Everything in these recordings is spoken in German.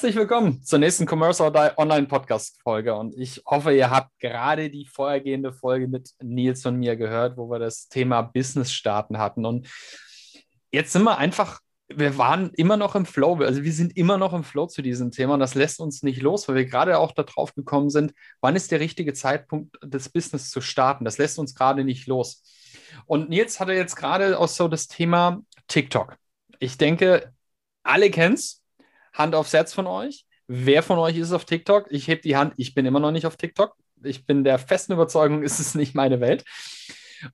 Herzlich willkommen zur nächsten Commerce Online Podcast Folge. Und ich hoffe, ihr habt gerade die vorhergehende Folge mit Nils und mir gehört, wo wir das Thema Business starten hatten. Und jetzt sind wir einfach, wir waren immer noch im Flow. Also wir sind immer noch im Flow zu diesem Thema und das lässt uns nicht los, weil wir gerade auch darauf gekommen sind, wann ist der richtige Zeitpunkt, das Business zu starten. Das lässt uns gerade nicht los. Und Nils hatte jetzt gerade auch so das Thema TikTok. Ich denke, alle kennen es Hand aufs Herz von euch. Wer von euch ist auf TikTok? Ich heb die Hand. Ich bin immer noch nicht auf TikTok. Ich bin der festen Überzeugung, ist es nicht meine Welt.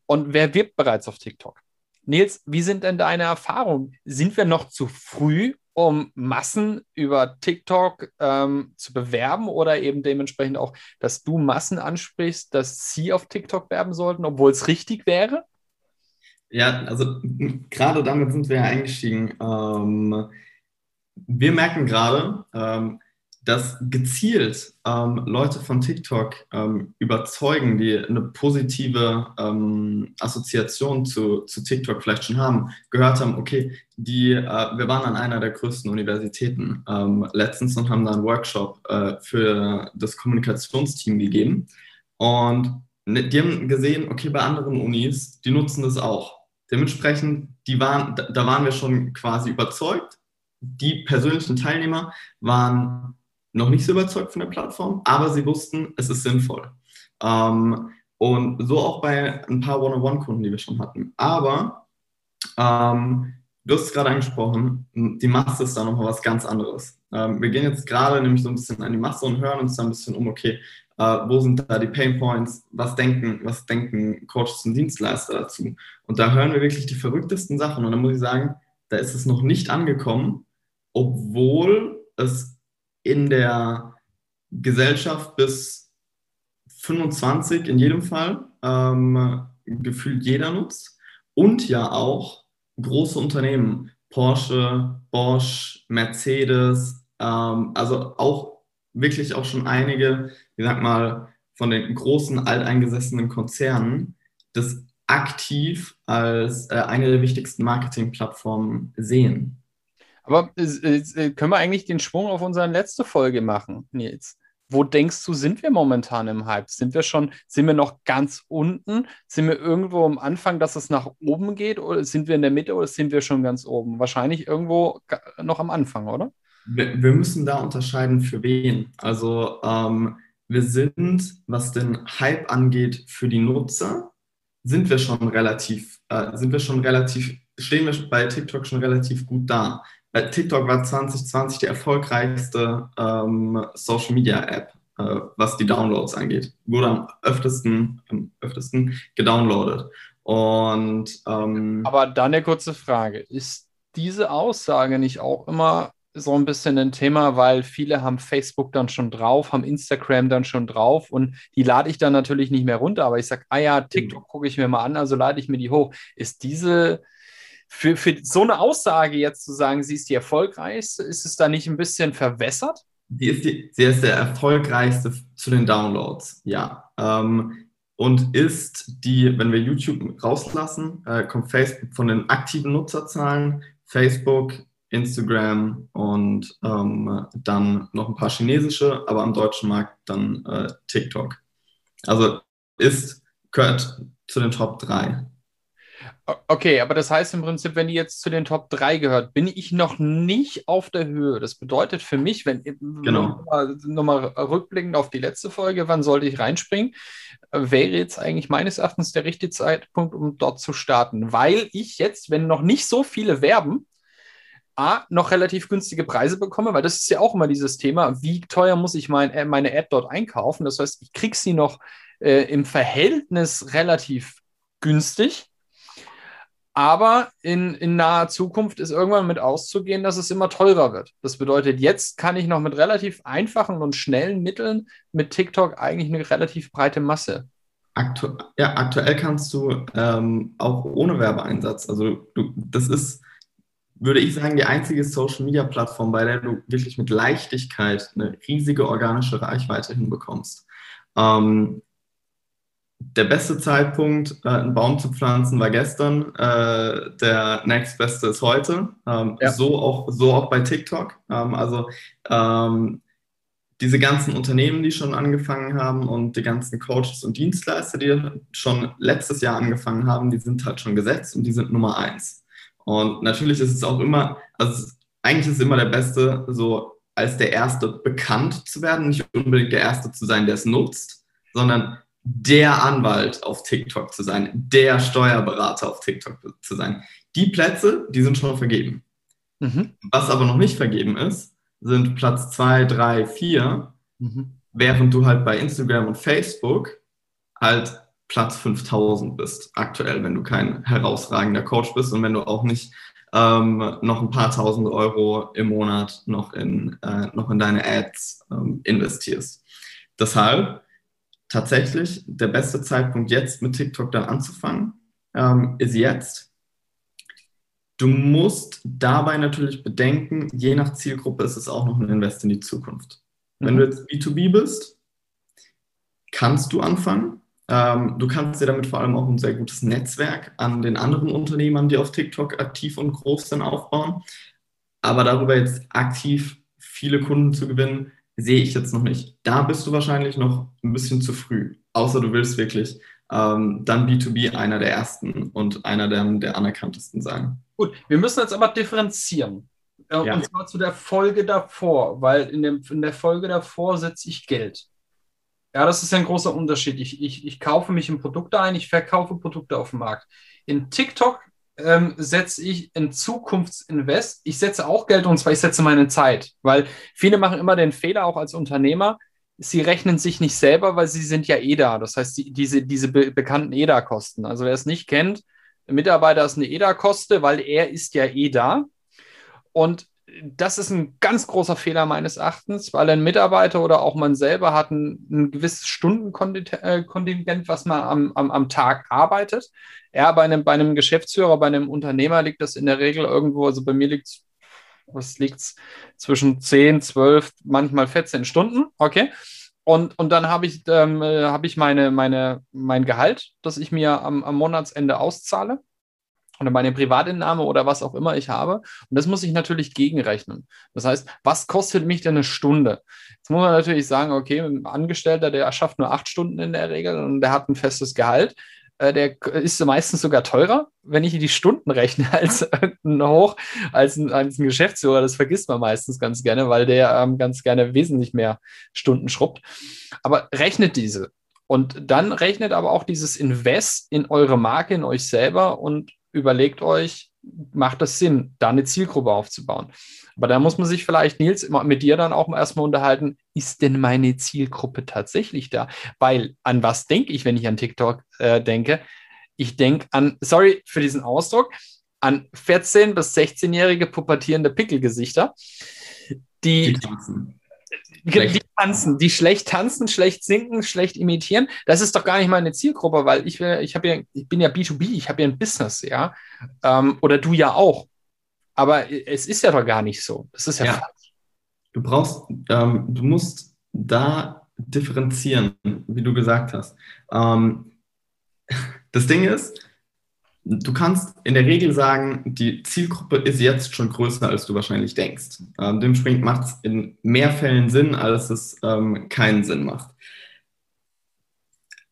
Und wer wirbt bereits auf TikTok? Nils, wie sind denn deine Erfahrungen? Sind wir noch zu früh, um Massen über TikTok ähm, zu bewerben oder eben dementsprechend auch, dass du Massen ansprichst, dass sie auf TikTok werben sollten, obwohl es richtig wäre? Ja, also gerade damit sind wir ja eingestiegen. Ähm, wir merken gerade, ähm, dass gezielt ähm, Leute von TikTok ähm, überzeugen, die eine positive ähm, Assoziation zu, zu TikTok vielleicht schon haben, gehört haben, okay, die, äh, wir waren an einer der größten Universitäten ähm, letztens und haben da einen Workshop äh, für das Kommunikationsteam gegeben. Und ne, die haben gesehen, okay, bei anderen Unis, die nutzen das auch. Dementsprechend, die waren, da waren wir schon quasi überzeugt die persönlichen Teilnehmer waren noch nicht so überzeugt von der Plattform, aber sie wussten, es ist sinnvoll. Ähm, und so auch bei ein paar One-on-One-Kunden, die wir schon hatten. Aber ähm, du hast es gerade angesprochen, die Masse ist da nochmal was ganz anderes. Ähm, wir gehen jetzt gerade nämlich so ein bisschen an die Masse und hören uns da ein bisschen um, okay, äh, wo sind da die Pain Points, was denken, was denken Coaches und Dienstleister dazu? Und da hören wir wirklich die verrücktesten Sachen. Und da muss ich sagen, da ist es noch nicht angekommen, obwohl es in der Gesellschaft bis 25 in jedem Fall ähm, gefühlt jeder nutzt und ja auch große Unternehmen, Porsche, Bosch, Mercedes, ähm, also auch wirklich auch schon einige, ich sag mal, von den großen alteingesessenen Konzernen das aktiv als äh, eine der wichtigsten Marketingplattformen sehen. Aber äh, können wir eigentlich den Schwung auf unsere letzte Folge machen, Nils? Wo denkst du, sind wir momentan im Hype? Sind wir schon, sind wir noch ganz unten? Sind wir irgendwo am Anfang, dass es nach oben geht? Oder sind wir in der Mitte oder sind wir schon ganz oben? Wahrscheinlich irgendwo noch am Anfang, oder? Wir, wir müssen da unterscheiden, für wen. Also ähm, wir sind, was den Hype angeht, für die Nutzer, sind wir schon relativ, äh, sind wir schon relativ, stehen wir bei TikTok schon relativ gut da. Äh, TikTok war 2020 die erfolgreichste ähm, Social Media App, äh, was die Downloads angeht. Wurde am öftesten, am öftesten gedownloadet. Und, ähm, Aber dann eine kurze Frage. Ist diese Aussage nicht auch immer so ein bisschen ein Thema, weil viele haben Facebook dann schon drauf, haben Instagram dann schon drauf und die lade ich dann natürlich nicht mehr runter, aber ich sage, ah ja, TikTok gucke ich mir mal an, also lade ich mir die hoch. Ist diese für, für so eine Aussage jetzt zu sagen, sie ist die erfolgreichste, ist es da nicht ein bisschen verwässert? Sie ist, die, sie ist der erfolgreichste zu den Downloads, ja. Ähm, und ist die, wenn wir YouTube rauslassen, äh, kommt Facebook von den aktiven Nutzerzahlen, Facebook, Instagram und ähm, dann noch ein paar chinesische, aber am deutschen Markt dann äh, TikTok. Also ist, gehört zu den Top 3. Okay, aber das heißt im Prinzip, wenn die jetzt zu den Top 3 gehört, bin ich noch nicht auf der Höhe. Das bedeutet für mich, wenn genau. nochmal rückblickend auf die letzte Folge, wann sollte ich reinspringen, wäre jetzt eigentlich meines Erachtens der richtige Zeitpunkt, um dort zu starten. Weil ich jetzt, wenn noch nicht so viele werben, A, noch relativ günstige Preise bekomme, weil das ist ja auch immer dieses Thema, wie teuer muss ich mein, äh, meine Ad dort einkaufen. Das heißt, ich kriege sie noch äh, im Verhältnis relativ günstig aber in, in naher Zukunft ist irgendwann mit auszugehen, dass es immer teurer wird. Das bedeutet, jetzt kann ich noch mit relativ einfachen und schnellen Mitteln mit TikTok eigentlich eine relativ breite Masse aktu ja, aktuell kannst du ähm, auch ohne Werbeeinsatz, also du, das ist, würde ich sagen, die einzige Social-Media-Plattform, bei der du wirklich mit Leichtigkeit eine riesige organische Reichweite hinbekommst. Ähm, der beste Zeitpunkt, äh, einen Baum zu pflanzen, war gestern. Äh, der nächstbeste ist heute. Ähm, ja. so, auch, so auch bei TikTok. Ähm, also ähm, diese ganzen Unternehmen, die schon angefangen haben und die ganzen Coaches und Dienstleister, die schon letztes Jahr angefangen haben, die sind halt schon gesetzt und die sind Nummer eins. Und natürlich ist es auch immer, also eigentlich ist es immer der Beste, so als der Erste bekannt zu werden, nicht unbedingt der Erste zu sein, der es nutzt, sondern der Anwalt auf TikTok zu sein, der Steuerberater auf TikTok zu sein. Die Plätze, die sind schon vergeben. Mhm. Was aber noch nicht vergeben ist, sind Platz 2, 3, 4, während du halt bei Instagram und Facebook halt Platz 5000 bist, aktuell, wenn du kein herausragender Coach bist und wenn du auch nicht ähm, noch ein paar tausend Euro im Monat noch in, äh, noch in deine Ads ähm, investierst. Deshalb tatsächlich der beste Zeitpunkt jetzt mit TikTok dann anzufangen, ähm, ist jetzt. Du musst dabei natürlich bedenken, je nach Zielgruppe ist es auch noch ein Invest in die Zukunft. Mhm. Wenn du jetzt B2B bist, kannst du anfangen. Ähm, du kannst dir damit vor allem auch ein sehr gutes Netzwerk an den anderen Unternehmern, die auf TikTok aktiv und groß sind, aufbauen. Aber darüber jetzt aktiv viele Kunden zu gewinnen, sehe ich jetzt noch nicht. Da bist du wahrscheinlich noch ein bisschen zu früh, außer du willst wirklich ähm, dann B2B einer der ersten und einer der, der anerkanntesten sein. Gut, wir müssen jetzt aber differenzieren. Äh, ja. Und zwar zu der Folge davor, weil in, dem, in der Folge davor setze ich Geld. Ja, das ist ein großer Unterschied. Ich, ich, ich kaufe mich in Produkte ein, ich verkaufe Produkte auf dem Markt. In TikTok ähm, setze ich in Zukunftsinvest. Ich setze auch Geld und zwar ich setze meine Zeit, weil viele machen immer den Fehler auch als Unternehmer. Sie rechnen sich nicht selber, weil sie sind ja EDA. Das heißt, die, diese, diese be bekannten EDA-Kosten. Also wer es nicht kennt, Mitarbeiter ist eine EDA-Koste, weil er ist ja EDA. Und das ist ein ganz großer Fehler meines Erachtens, weil ein Mitarbeiter oder auch man selber hat ein, ein gewisses Stundenkontingent, was man am, am, am Tag arbeitet. Ja, bei einem, bei einem Geschäftsführer, bei einem Unternehmer liegt das in der Regel irgendwo, also bei mir liegt es, was liegt zwischen 10, 12, manchmal 14 Stunden, okay. Und, und dann habe ich, ähm, äh, hab ich meine, meine, mein Gehalt, das ich mir am, am Monatsende auszahle oder meine Privatentnahme oder was auch immer ich habe. Und das muss ich natürlich gegenrechnen. Das heißt, was kostet mich denn eine Stunde? Jetzt muss man natürlich sagen, okay, ein Angestellter, der schafft nur acht Stunden in der Regel und der hat ein festes Gehalt. Äh, der ist meistens sogar teurer, wenn ich die Stunden rechne, als ein Hoch, als ein, als ein Geschäftsführer. Das vergisst man meistens ganz gerne, weil der ähm, ganz gerne wesentlich mehr Stunden schrubbt. Aber rechnet diese. Und dann rechnet aber auch dieses Invest in eure Marke, in euch selber und überlegt euch, macht es Sinn, da eine Zielgruppe aufzubauen. Aber da muss man sich vielleicht, Nils, mit dir dann auch erstmal unterhalten, ist denn meine Zielgruppe tatsächlich da? Weil an was denke ich, wenn ich an TikTok äh, denke? Ich denke an, sorry für diesen Ausdruck, an 14- bis 16-jährige pubertierende Pickelgesichter, die, die die tanzen, die schlecht tanzen, schlecht singen, schlecht imitieren. Das ist doch gar nicht meine Zielgruppe, weil ich, ich, ja, ich bin ja B2B, ich habe ja ein Business, ja. Ähm, oder du ja auch. Aber es ist ja doch gar nicht so. Das ist ja, ja. falsch. Du brauchst, ähm, du musst da differenzieren, wie du gesagt hast. Ähm, das Ding ist, Du kannst in der Regel sagen, die Zielgruppe ist jetzt schon größer, als du wahrscheinlich denkst. Ähm, dementsprechend macht es in mehr Fällen Sinn, als es ähm, keinen Sinn macht.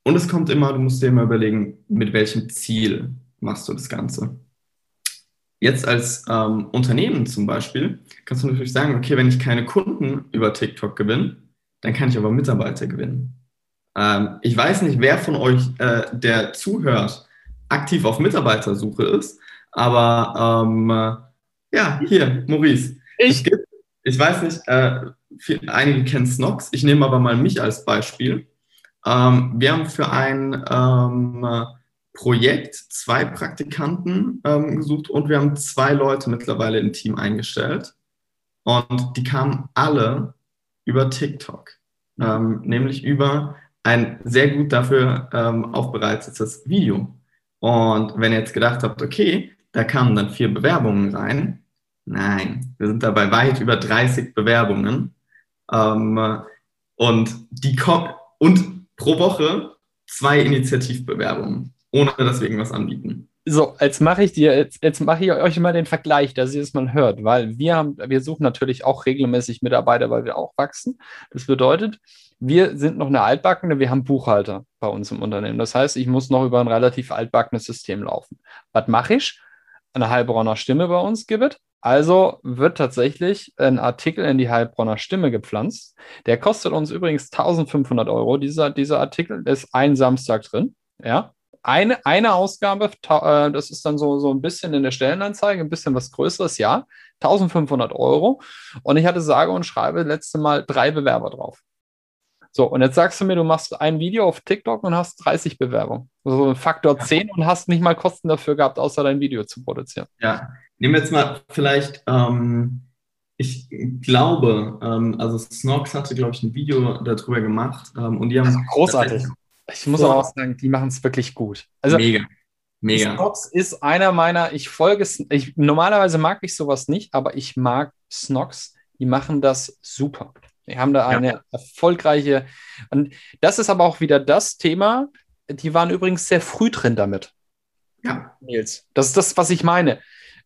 Und es kommt immer, du musst dir immer überlegen, mit welchem Ziel machst du das Ganze. Jetzt als ähm, Unternehmen zum Beispiel kannst du natürlich sagen, okay, wenn ich keine Kunden über TikTok gewinne, dann kann ich aber Mitarbeiter gewinnen. Ähm, ich weiß nicht, wer von euch, äh, der zuhört, aktiv auf Mitarbeitersuche ist. Aber ähm, ja, hier, Maurice. Ich, gibt, ich weiß nicht, äh, viel, einige kennen Snox. Ich nehme aber mal mich als Beispiel. Ähm, wir haben für ein ähm, Projekt zwei Praktikanten ähm, gesucht und wir haben zwei Leute mittlerweile im Team eingestellt. Und die kamen alle über TikTok, ähm, nämlich über ein sehr gut dafür ähm, aufbereitetes Video. Und wenn ihr jetzt gedacht habt, okay, da kamen dann vier Bewerbungen rein, nein, wir sind dabei weit über 30 Bewerbungen. Ähm, und die kommen und pro Woche zwei Initiativbewerbungen, ohne dass wir irgendwas anbieten. So, jetzt mache ich dir, jetzt, jetzt mache ich euch mal den Vergleich, dass ihr es mal hört, weil wir haben, wir suchen natürlich auch regelmäßig Mitarbeiter, weil wir auch wachsen. Das bedeutet, wir sind noch eine altbackene, wir haben Buchhalter bei uns im Unternehmen. Das heißt, ich muss noch über ein relativ altbackenes System laufen. Was mache ich? Eine Heilbronner Stimme bei uns gibt. Also wird tatsächlich ein Artikel in die Heilbronner Stimme gepflanzt. Der kostet uns übrigens 1500 Euro. Dieser, dieser Artikel ist ein Samstag drin. Ja, eine, eine Ausgabe, äh, das ist dann so, so ein bisschen in der Stellenanzeige, ein bisschen was Größeres, ja, 1500 Euro. Und ich hatte sage und schreibe letzte Mal drei Bewerber drauf. So, und jetzt sagst du mir, du machst ein Video auf TikTok und hast 30 Bewerbungen. Also ein Faktor 10 und hast nicht mal Kosten dafür gehabt, außer dein Video zu produzieren. Ja, nehmen wir jetzt mal vielleicht, ähm, ich glaube, ähm, also Snox hatte, glaube ich, ein Video darüber gemacht ähm, und die haben. Also großartig. Ich muss aber auch sagen, die machen es wirklich gut. Also, mega. Mega. Snox ist einer meiner, ich folge es, ich, normalerweise mag ich sowas nicht, aber ich mag Snox. Die machen das super. Die haben da eine ja. erfolgreiche. Und das ist aber auch wieder das Thema. Die waren übrigens sehr früh drin damit. Ja. Nils. Das ist das, was ich meine.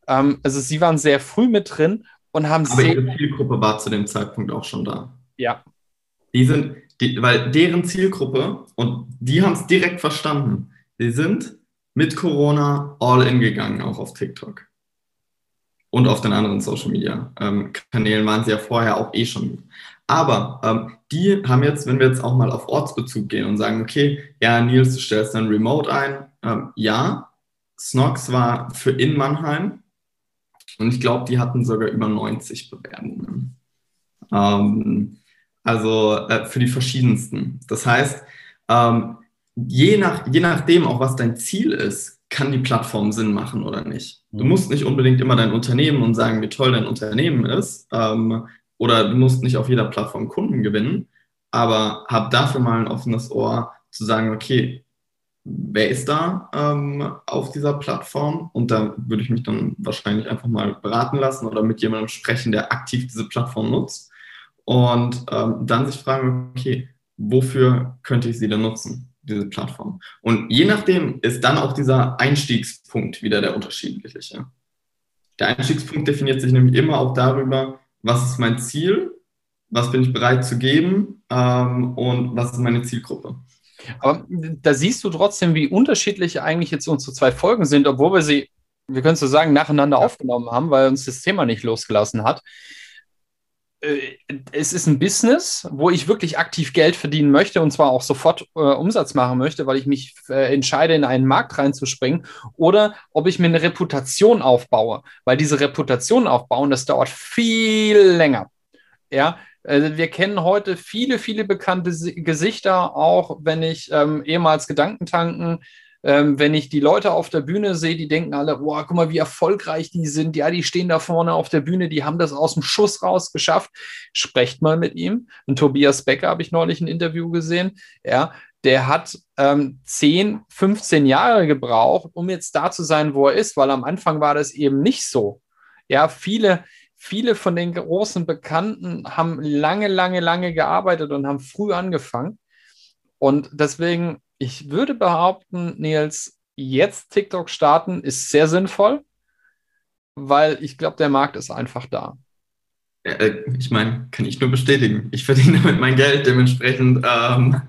Ähm, also, sie waren sehr früh mit drin und haben aber ihre Zielgruppe war zu dem Zeitpunkt auch schon da. Ja. Die sind, die, weil deren Zielgruppe, und die haben es direkt verstanden, die sind mit Corona all in gegangen, auch auf TikTok. Und auf den anderen Social Media ähm, Kanälen waren sie ja vorher auch eh schon. Aber ähm, die haben jetzt, wenn wir jetzt auch mal auf Ortsbezug gehen und sagen, okay, ja, Nils, du stellst dann Remote ein. Ähm, ja, Snox war für in Mannheim und ich glaube, die hatten sogar über 90 Bewerbungen. Ähm, also äh, für die verschiedensten. Das heißt, ähm, je, nach, je nachdem auch, was dein Ziel ist, kann die Plattform Sinn machen oder nicht. Du mhm. musst nicht unbedingt immer dein Unternehmen und sagen, wie toll dein Unternehmen ist. Ähm, oder du musst nicht auf jeder Plattform Kunden gewinnen, aber hab dafür mal ein offenes Ohr zu sagen, okay, wer ist da ähm, auf dieser Plattform? Und da würde ich mich dann wahrscheinlich einfach mal beraten lassen oder mit jemandem sprechen, der aktiv diese Plattform nutzt. Und ähm, dann sich fragen, okay, wofür könnte ich sie denn nutzen, diese Plattform? Und je nachdem ist dann auch dieser Einstiegspunkt wieder der unterschiedliche. Der Einstiegspunkt definiert sich nämlich immer auch darüber, was ist mein Ziel, was bin ich bereit zu geben ähm, und was ist meine Zielgruppe. Aber da siehst du trotzdem, wie unterschiedlich eigentlich jetzt unsere zwei Folgen sind, obwohl wir sie, wir können so sagen, nacheinander ja. aufgenommen haben, weil uns das Thema nicht losgelassen hat. Äh, es ist ein Business, wo ich wirklich aktiv Geld verdienen möchte und zwar auch sofort äh, Umsatz machen möchte, weil ich mich äh, entscheide, in einen Markt reinzuspringen oder ob ich mir eine Reputation aufbaue, weil diese Reputation aufbauen, das dauert viel länger. Ja, also wir kennen heute viele, viele bekannte Gesichter, auch wenn ich ähm, ehemals Gedankentanken ähm, wenn ich die Leute auf der Bühne sehe, die denken alle, boah, guck mal, wie erfolgreich die sind. Ja, die stehen da vorne auf der Bühne, die haben das aus dem Schuss raus geschafft. Sprecht mal mit ihm. Und Tobias Becker habe ich neulich ein Interview gesehen. Ja, der hat ähm, 10, 15 Jahre gebraucht, um jetzt da zu sein, wo er ist, weil am Anfang war das eben nicht so. Ja, viele, viele von den großen Bekannten haben lange, lange, lange gearbeitet und haben früh angefangen. Und deswegen ich würde behaupten, Nils, jetzt TikTok starten ist sehr sinnvoll, weil ich glaube, der Markt ist einfach da. Äh, ich meine, kann ich nur bestätigen. Ich verdiene damit mein Geld, dementsprechend ähm,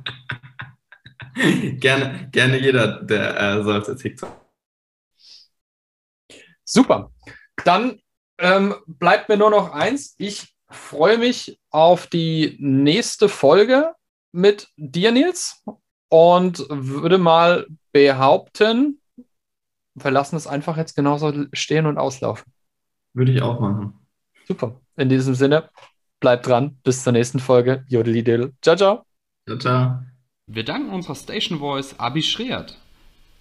gerne, gerne jeder, der äh, sollte TikTok. Super. Dann ähm, bleibt mir nur noch eins. Ich freue mich auf die nächste Folge mit dir, Nils und würde mal behaupten, wir lassen es einfach jetzt genauso stehen und auslaufen. Würde ich auch machen. Super. In diesem Sinne, bleibt dran. Bis zur nächsten Folge. Jodeli Ciao, ciao. Ciao, ciao. Wir danken unserer Station Voice Abi Schreert.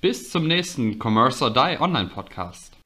Bis zum nächsten Commerce or Die Online Podcast.